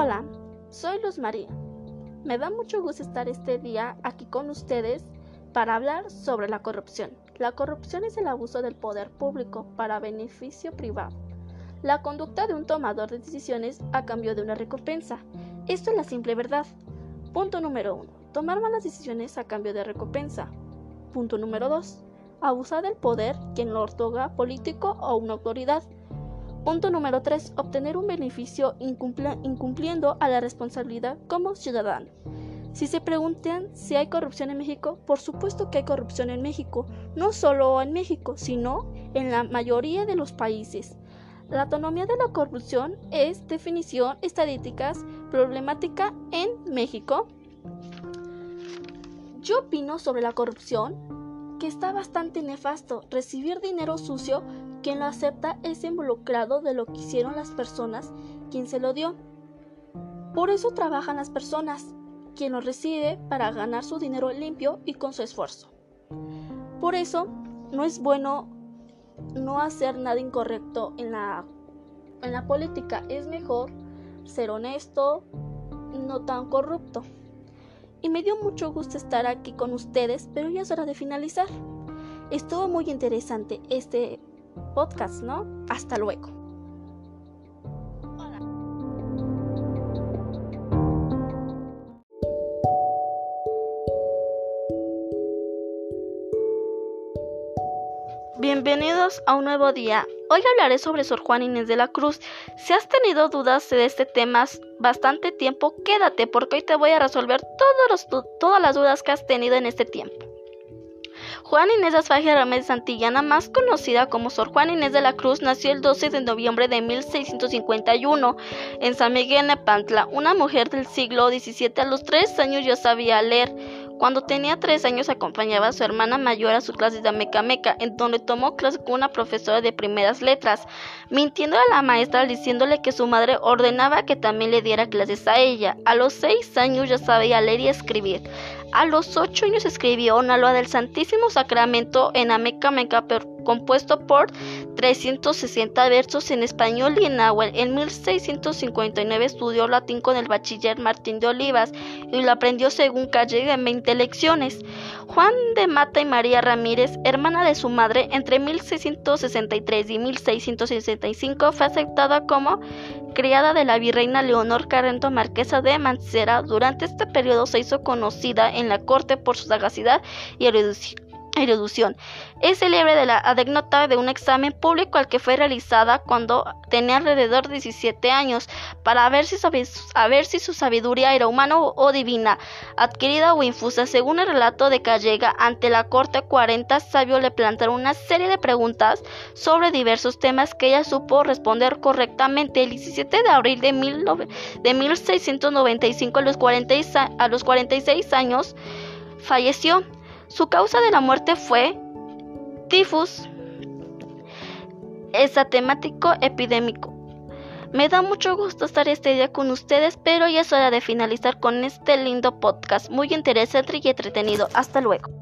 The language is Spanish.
Hola, soy Luz María. Me da mucho gusto estar este día aquí con ustedes para hablar sobre la corrupción. La corrupción es el abuso del poder público para beneficio privado. La conducta de un tomador de decisiones a cambio de una recompensa. Esto es la simple verdad. Punto número 1. Tomar malas decisiones a cambio de recompensa. Punto número 2. Abusar del poder quien lo otorga político o una autoridad. Punto número 3. Obtener un beneficio incumpliendo a la responsabilidad como ciudadano. Si se preguntan si hay corrupción en México, por supuesto que hay corrupción en México, no solo en México, sino en la mayoría de los países. La autonomía de la corrupción es definición estadísticas problemática en México. Yo opino sobre la corrupción que está bastante nefasto recibir dinero sucio quien lo acepta es involucrado de lo que hicieron las personas quien se lo dio. Por eso trabajan las personas, quien lo recibe para ganar su dinero limpio y con su esfuerzo. Por eso no es bueno no hacer nada incorrecto en la, en la política. Es mejor ser honesto, no tan corrupto. Y me dio mucho gusto estar aquí con ustedes, pero ya es hora de finalizar. Estuvo muy interesante este podcast, ¿no? Hasta luego. Bienvenidos a un nuevo día. Hoy hablaré sobre Sor Juan Inés de la Cruz. Si has tenido dudas de este tema bastante tiempo, quédate porque hoy te voy a resolver todas las dudas que has tenido en este tiempo. Juan Inés Asfaje Ramírez Santillana, más conocida como Sor Juan Inés de la Cruz, nació el 12 de noviembre de 1651 en San Miguel Nepantla. Una mujer del siglo XVII a los tres años ya sabía leer. Cuando tenía tres años acompañaba a su hermana mayor a sus clases de meca, en donde tomó clases con una profesora de primeras letras, mintiendo a la maestra diciéndole que su madre ordenaba que también le diera clases a ella. A los seis años ya sabía leer y escribir. A los ocho años escribió una loa del Santísimo Sacramento en Ameca Meca, compuesto por 360 versos en español y en náhuatl. En 1659 estudió latín con el bachiller Martín de Olivas y lo aprendió según Calle en 20 lecciones. Juan de Mata y María Ramírez, hermana de su madre, entre 1663 y 1665 fue aceptada como criada de la virreina Leonor Carrento Marquesa de Mancera. Durante este periodo se hizo conocida en la corte por su sagacidad y erudición erudición. Es célebre de la anécdota de un examen público al que fue realizada cuando tenía alrededor de 17 años para ver si, si su sabiduría era humana o, divina, adquirida o infusa. Según el relato de Callega, ante la corte 40 sabios le plantaron una serie de preguntas sobre diversos temas que ella supo responder correctamente. El 17 de abril de, de 1695 a los, 40, a los 46 años falleció. Su causa de la muerte fue tifus temático epidémico. Me da mucho gusto estar este día con ustedes, pero ya es hora de finalizar con este lindo podcast, muy interesante y entretenido. Hasta luego.